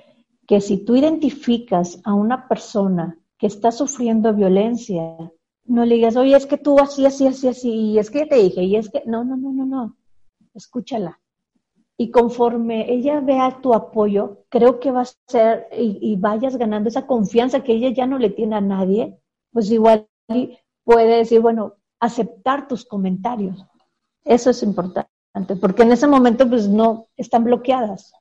que si tú identificas a una persona que está sufriendo violencia, no le digas, oye, es que tú así, así, así, así, y es que te dije, y es que, no, no, no, no, no, escúchala. Y conforme ella vea tu apoyo, creo que va a ser, y, vayas ganando esa confianza que ella ya no le tiene a nadie, pues igual puede decir, bueno, aceptar tus comentarios. Eso es importante, porque en ese momento pues no, están bloqueadas.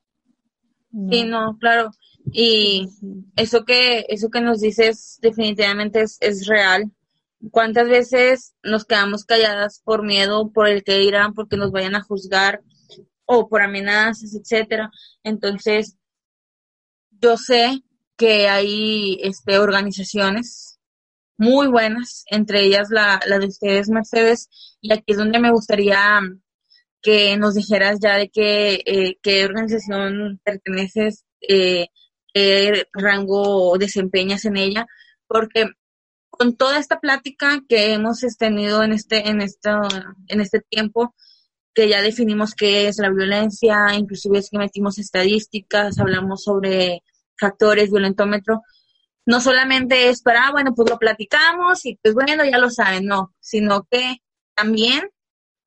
Sí, no, claro. Y eso que, eso que nos dices definitivamente es, es real ¿Cuántas veces nos quedamos calladas por miedo, por el que dirán, porque nos vayan a juzgar o por amenazas, etcétera? Entonces, yo sé que hay este, organizaciones muy buenas, entre ellas la, la de ustedes, Mercedes, y aquí es donde me gustaría que nos dijeras ya de qué, eh, qué organización perteneces, eh, qué rango desempeñas en ella, porque con toda esta plática que hemos tenido en este, en en este tiempo, que ya definimos qué es la violencia, inclusive es que metimos estadísticas, hablamos sobre factores, violentómetro, no solamente es para, ah, bueno, pues lo platicamos y pues bueno, ya lo saben, no, sino que también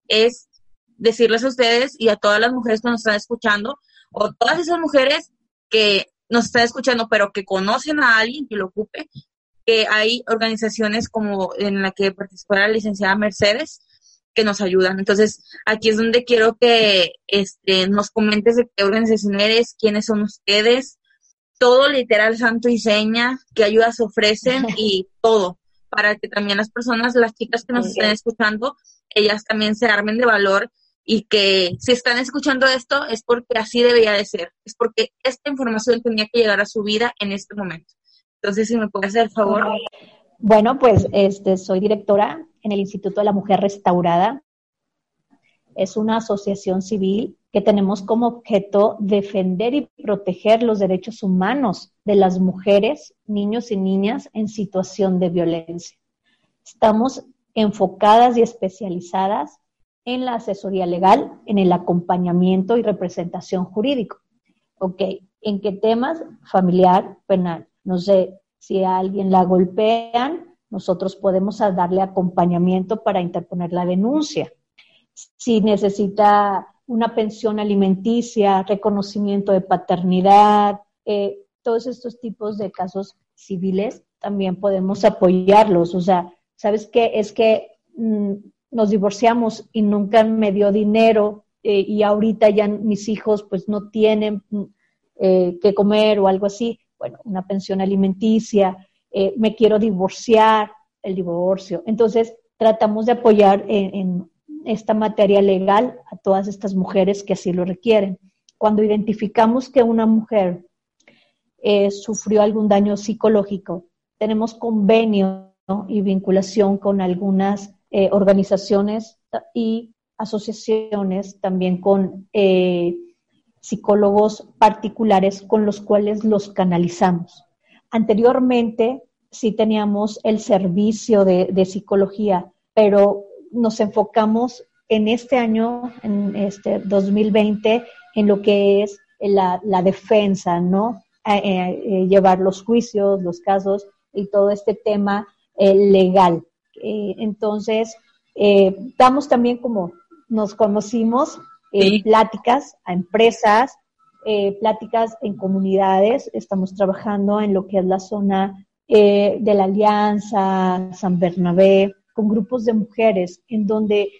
es decirles a ustedes y a todas las mujeres que nos están escuchando, o todas esas mujeres que nos están escuchando, pero que conocen a alguien que lo ocupe, que hay organizaciones como en la que participa la licenciada Mercedes que nos ayudan. Entonces, aquí es donde quiero que este, nos comentes de qué organización eres, quiénes son ustedes, todo literal santo y seña, qué ayudas ofrecen (laughs) y todo, para que también las personas, las chicas que nos estén escuchando, ellas también se armen de valor y que si están escuchando esto es porque así debería de ser, es porque esta información tenía que llegar a su vida en este momento. Entonces, si me puede hacer el favor. Bueno, pues este, soy directora en el Instituto de la Mujer Restaurada. Es una asociación civil que tenemos como objeto defender y proteger los derechos humanos de las mujeres, niños y niñas en situación de violencia. Estamos enfocadas y especializadas en la asesoría legal, en el acompañamiento y representación jurídico. Ok, ¿en qué temas? Familiar, penal. No sé, si a alguien la golpean, nosotros podemos darle acompañamiento para interponer la denuncia. Si necesita una pensión alimenticia, reconocimiento de paternidad, eh, todos estos tipos de casos civiles, también podemos apoyarlos. O sea, ¿sabes qué? Es que mm, nos divorciamos y nunca me dio dinero eh, y ahorita ya mis hijos pues no tienen mm, eh, que comer o algo así. Bueno, una pensión alimenticia, eh, me quiero divorciar, el divorcio. Entonces, tratamos de apoyar en, esta materia legal a todas estas mujeres que así lo requieren. Cuando identificamos que una mujer sufrió algún daño psicológico, tenemos convenio y vinculación con algunas eh, organizaciones y asociaciones, también con eh, psicólogos particulares con los cuales los canalizamos. Anteriormente sí teníamos el servicio de, psicología, pero nos enfocamos en este año, en este 2020, en lo que es la, defensa, ¿no? Eh, llevar los juicios, los casos y todo este tema legal. Eh, entonces, eh, damos también como nos conocimos, eh, pláticas a empresas, pláticas en comunidades. Estamos trabajando en lo que es la zona de la Alianza, San Bernabé, con grupos de mujeres, en donde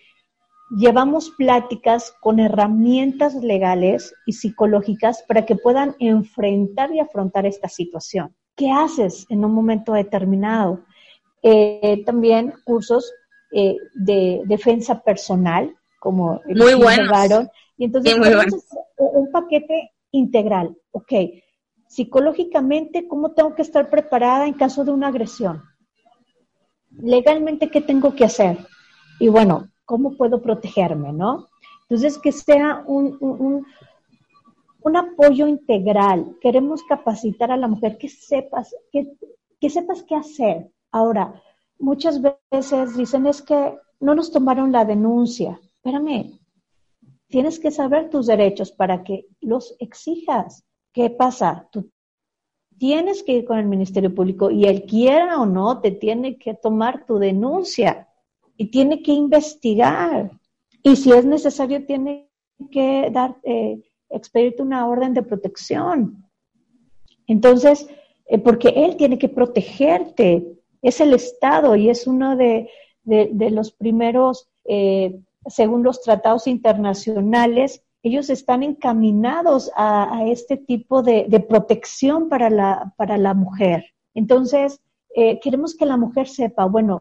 llevamos pláticas con herramientas legales y psicológicas para que puedan enfrentar y afrontar esta situación. ¿Qué haces en un momento determinado? Eh, también cursos eh, de defensa personal, como muy buenos. Y entonces un paquete integral. Ok, psicológicamente, ¿cómo tengo que estar preparada en caso de una agresión? Legalmente, ¿qué tengo que hacer? Y bueno, ¿cómo puedo protegerme, no? Entonces, que sea un, un, un apoyo integral. Queremos capacitar a la mujer que sepas, que, que sepas qué hacer, Ahora, muchas veces dicen es que no nos tomaron la denuncia. Espérame, tienes que saber tus derechos para que los exijas. ¿Qué pasa? Tú tienes que ir con el Ministerio Público y él quiera o no, te tiene que tomar tu denuncia y tiene que investigar. Y si es necesario, tiene que dar, eh, expedirte una orden de protección. Entonces, eh, porque él tiene que protegerte, es el Estado y es uno de, los primeros, eh, según los tratados internacionales, ellos están encaminados a, este tipo de, protección para la, para la mujer. Entonces, eh, queremos que la mujer sepa, bueno,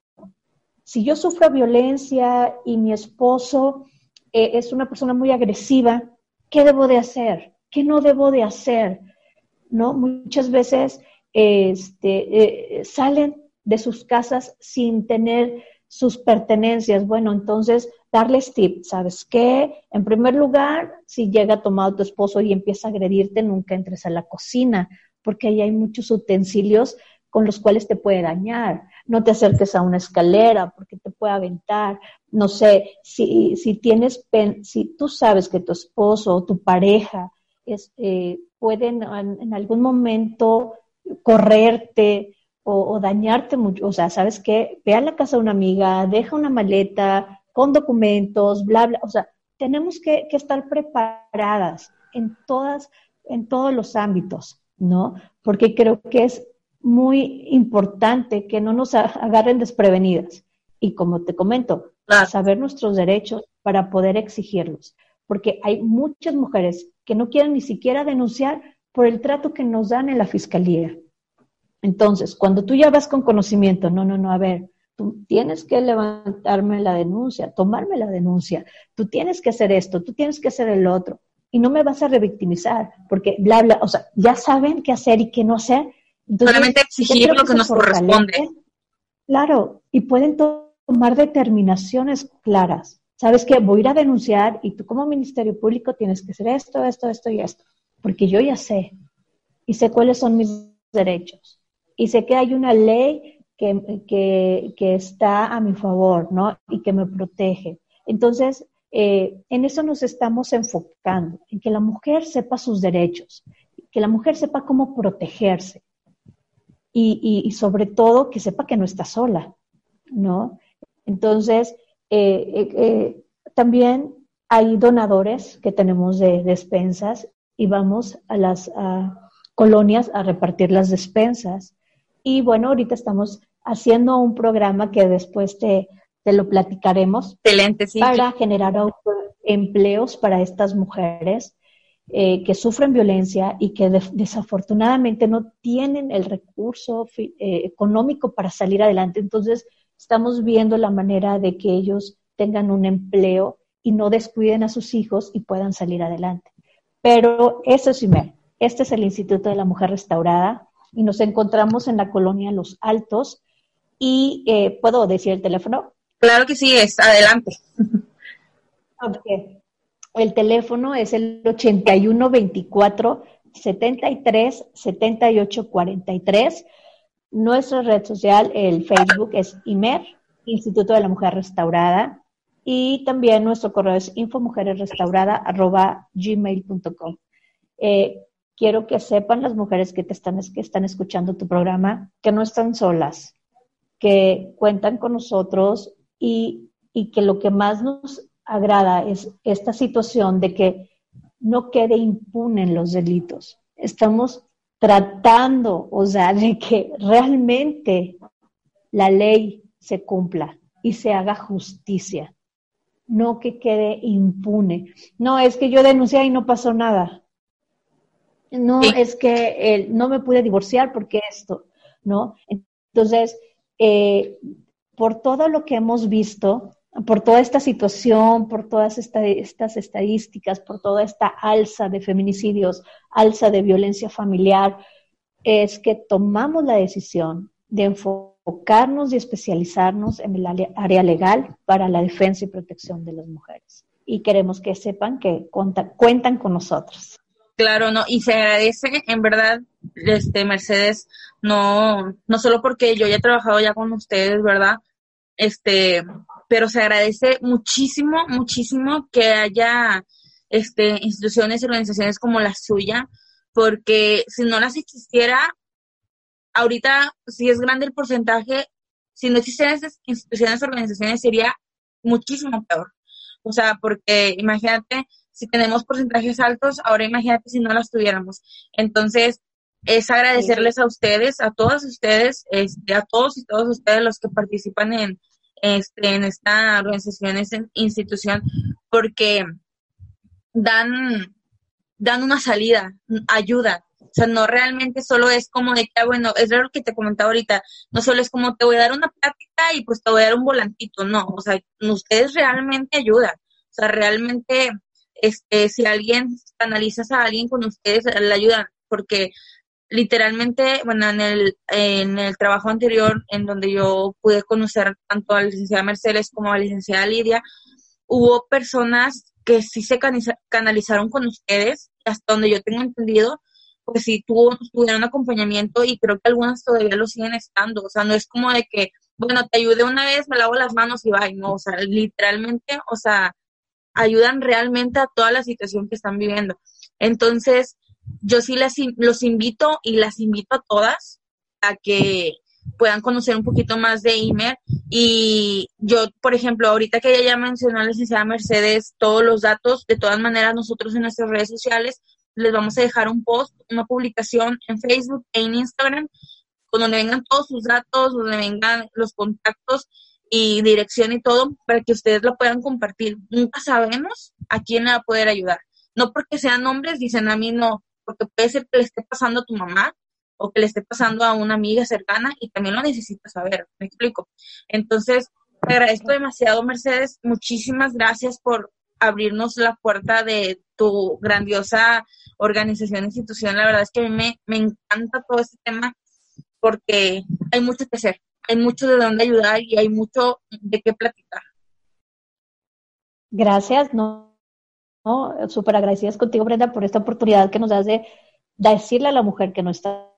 si yo sufro violencia y mi esposo eh, es una persona muy agresiva, ¿qué debo de hacer? ¿Qué no debo de hacer? ¿No? Muchas veces este, salen de sus casas sin tener sus pertenencias. Bueno, entonces darles tips, ¿sabes qué? En primer lugar, si llega tomado tu esposo y empieza a agredirte, nunca entres a la cocina, porque ahí hay muchos utensilios con los cuales te puede dañar. No te acerques a una escalera porque te puede aventar. No sé, si, si tienes, si tú sabes que tu esposo o tu pareja es, eh, pueden en algún momento correrte, o, dañarte mucho. O sea, ¿sabes qué? Ve a la casa de una amiga, deja una maleta con documentos, bla, bla. O sea, tenemos que, estar preparadas en todas, en todos los ámbitos, ¿no? Porque creo que es muy importante que no nos agarren desprevenidas. Y como te comento, saber nuestros derechos para poder exigirlos. Porque hay muchas mujeres que no quieren ni siquiera denunciar por el trato que nos dan en la fiscalía. Entonces, cuando tú ya vas con conocimiento, no, no, no, a ver, tú tienes que levantarme la denuncia, tomarme la denuncia, tú tienes que hacer esto, tú tienes que hacer el otro, y no me vas a revictimizar, porque bla, bla, o sea, ya saben qué hacer y qué no hacer. Solamente exigir lo que nos corresponde. Claro, y pueden tomar determinaciones claras. ¿Sabes qué? Voy a ir a denunciar y tú como Ministerio Público tienes que hacer esto, esto, esto y esto, porque yo ya sé y sé cuáles son mis derechos y sé que hay una ley que, está a mi favor, ¿no? Y que me protege. Entonces, eh, en eso nos estamos enfocando, en que la mujer sepa sus derechos, que la mujer sepa cómo protegerse y, sobre todo que sepa que no está sola, ¿no? Entonces, eh, eh, también hay donadores que tenemos de despensas y vamos a las colonias a repartir las despensas. Y bueno, ahorita estamos haciendo un programa que después te, te lo platicaremos. Excelente, sí. Para generar empleos para estas mujeres eh, que sufren violencia y que desafortunadamente no tienen el recurso eh, económico para salir adelante. Entonces, estamos viendo la manera de que ellos tengan un empleo y no descuiden a sus hijos y puedan salir adelante. Pero eso es IMER. Este es el Instituto de la Mujer Restaurada y nos encontramos en la colonia Los Altos. Y eh, puedo decir el teléfono Claro que sí, es adelante. El teléfono es el 8124 73 78 43. Nuestra red social, el Facebook es IMER, Instituto de la Mujer Restaurada. Y también nuestro correo es infomujeresrestaurada.gmail.com. Eh, quiero que sepan las mujeres que, te están, que están escuchando tu programa que no están solas, que cuentan con nosotros y, que lo que más nos agrada es esta situación de que no quede impunen los delitos. Estamos tratando, o sea, de que realmente la ley se cumpla y se haga justicia, no que quede impune. No, es que yo denuncié y no pasó nada. No, es que no me pude divorciar porque esto, ¿no? Entonces, eh, por todo lo que hemos visto, por toda esta situación, por todas estas estadísticas, por toda esta alza de feminicidios, alza de violencia familiar, es que tomamos la decisión de enfocarnos y especializarnos en el área legal para la defensa y protección de las mujeres. Y queremos que sepan que cuentan con nosotros. Claro, no, y se agradece, en verdad, este Mercedes, no, no solo porque yo ya he trabajado ya con ustedes, ¿verdad? Este, pero se agradece muchísimo, muchísimo que haya este, instituciones y organizaciones como la suya, porque si no las existiera, ahorita si es grande el porcentaje, si no existieran esas instituciones y organizaciones sería muchísimo peor. O sea, porque imagínate, si tenemos porcentajes altos, ahora imagínate si no las tuviéramos. Entonces, es agradecerles a ustedes, a todas ustedes, este, a todos y todos ustedes los que participan en, este, en esta organización, esta institución, porque dan, dan una salida, ayuda. O sea, no realmente solo es como de que, ah, bueno, es lo que te comentaba ahorita, no solo es como te voy a dar una plática y pues te voy a dar un volantito, no, o sea, ustedes realmente ayudan. O sea, realmente, este, si alguien analizas a alguien con ustedes, le ayudan, porque literalmente, bueno, en el, en el trabajo anterior, en donde yo pude conocer tanto a la licenciada Mercedes como a la licenciada Lidia, hubo personas que sí se canalizaron con ustedes, hasta donde yo tengo entendido, pues sí tuvo, tuvieron acompañamiento y creo que algunas todavía lo siguen estando. O sea, no es como de que, bueno, te ayudé una vez, me lavo las manos y va, no, o sea, literalmente, o sea, ayudan realmente a toda la situación que están viviendo. Entonces, yo sí las, los invito y las invito a todas a que puedan conocer un poquito más de IMER. Y yo, por ejemplo, ahorita que ella ya mencionó a la licenciada Mercedes todos los datos, de todas maneras nosotros en nuestras redes sociales les vamos a dejar un post, una publicación en Facebook e en Instagram, con donde vengan todos sus datos, donde vengan los contactos y dirección y todo, para que ustedes lo puedan compartir. Nunca sabemos a quién le va a poder ayudar. No porque sean hombres, dicen a mí no, porque puede ser que le esté pasando a tu mamá o que le esté pasando a una amiga cercana y también lo necesitas saber, me explico. Entonces, te agradezco demasiado, Mercedes. Muchísimas gracias por abrirnos la puerta de tu grandiosa organización, institución. La verdad es que a mí me, me encanta todo este tema porque hay mucho que hacer, hay mucho de dónde ayudar y hay mucho de qué platicar. Gracias, no, ¿no? Súper agradecidas contigo, Brenda, por esta oportunidad que nos das de decirle a la mujer que no está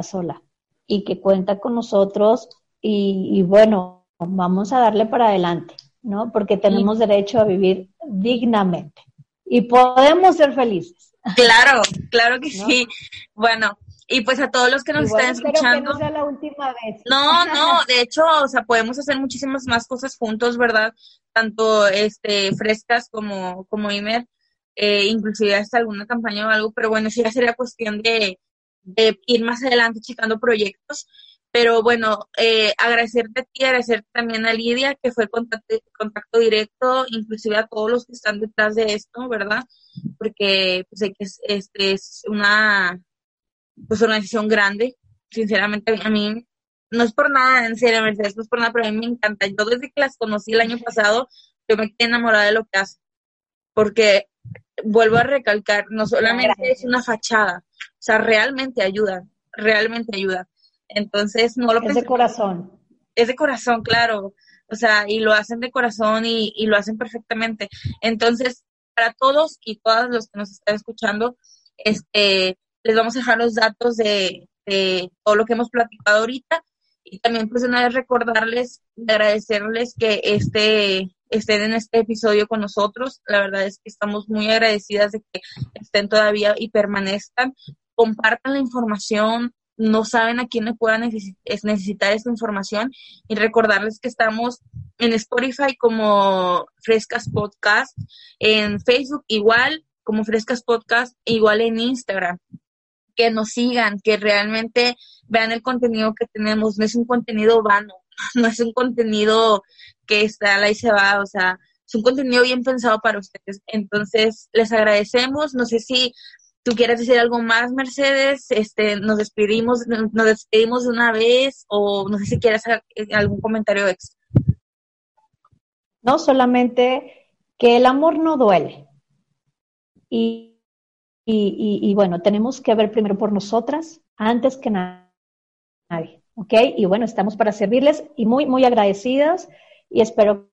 sola y que cuenta con nosotros y, bueno, vamos a darle para adelante. ¿no? Porque tenemos derecho a vivir dignamente y podemos ser felices. Claro, claro que (laughs) sí. Bueno, y pues a todos los que nos están escuchando. Que no sea la última vez. No, no, (laughs) de hecho, o sea, podemos hacer muchísimas más cosas juntos, ¿verdad? Tanto este frescas como, como Imer, eh, inclusive hasta alguna campaña o algo, pero bueno, sí ya sería cuestión de, de ir más adelante checando proyectos. Pero bueno, eh, agradecerte a ti, agradecerte también a Lidia, que fue contacto, contacto directo, inclusive a todos los que están detrás de esto, ¿verdad? Porque pues, sé que es, este, es una pues, organización grande. Sinceramente, a mí no es por nada, en serio, Mercedes, no es por nada, pero a mí me encanta. Yo desde que las conocí el año pasado, yo me quedé enamorada de lo que hacen. Porque, vuelvo a recalcar, no solamente es una fachada, o sea, realmente ayuda, realmente ayuda. Entonces, no lo Es de corazón. Es de corazón, claro. O sea, y lo hacen de corazón y, y lo hacen perfectamente. Entonces, para todos y todas los que nos están escuchando, este, les vamos a dejar los datos de, de todo lo que hemos platicado ahorita y también pues una vez recordarles, agradecerles que este, estén en este episodio con nosotros. La verdad es que estamos muy agradecidas de que estén todavía y permanezcan. Compartan la información, no saben a quién le pueda necesitar esta información y recordarles que estamos en Spotify como Frescas Podcast, en Facebook igual como Frescas Podcast, igual en Instagram. Que nos sigan, que realmente vean el contenido que tenemos. No es un contenido vano, (laughs) no es un contenido que está ahí se va, o sea, es un contenido bien pensado para ustedes. Entonces, les agradecemos. No sé si tú quieres decir algo más, Mercedes, este, nos despedimos, nos despedimos de una vez o no sé si quieres hacer algún comentario extra. No, solamente que el amor no duele. Y, y, y, bueno, tenemos que ver primero por nosotras antes que nadie. ¿Ok? Y bueno, estamos para servirles y muy, muy agradecidas y espero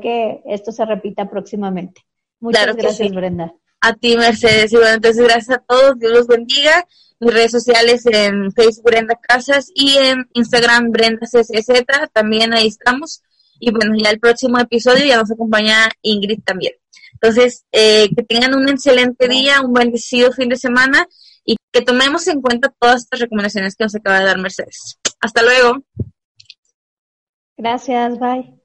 que esto se repita próximamente. Muchas gracias, Brenda a ti, Mercedes. Y bueno, entonces gracias a todos, Dios los bendiga. Mis redes sociales en Facebook Brenda Casas y en Instagram Brenda CCZ, también ahí estamos. Y bueno, ya el próximo episodio ya nos acompaña Ingrid también. Entonces, eh, que tengan un excelente día, un bendecido fin de semana y que tomemos en cuenta todas estas recomendaciones que nos acaba de dar Mercedes. Hasta luego. Gracias, bye.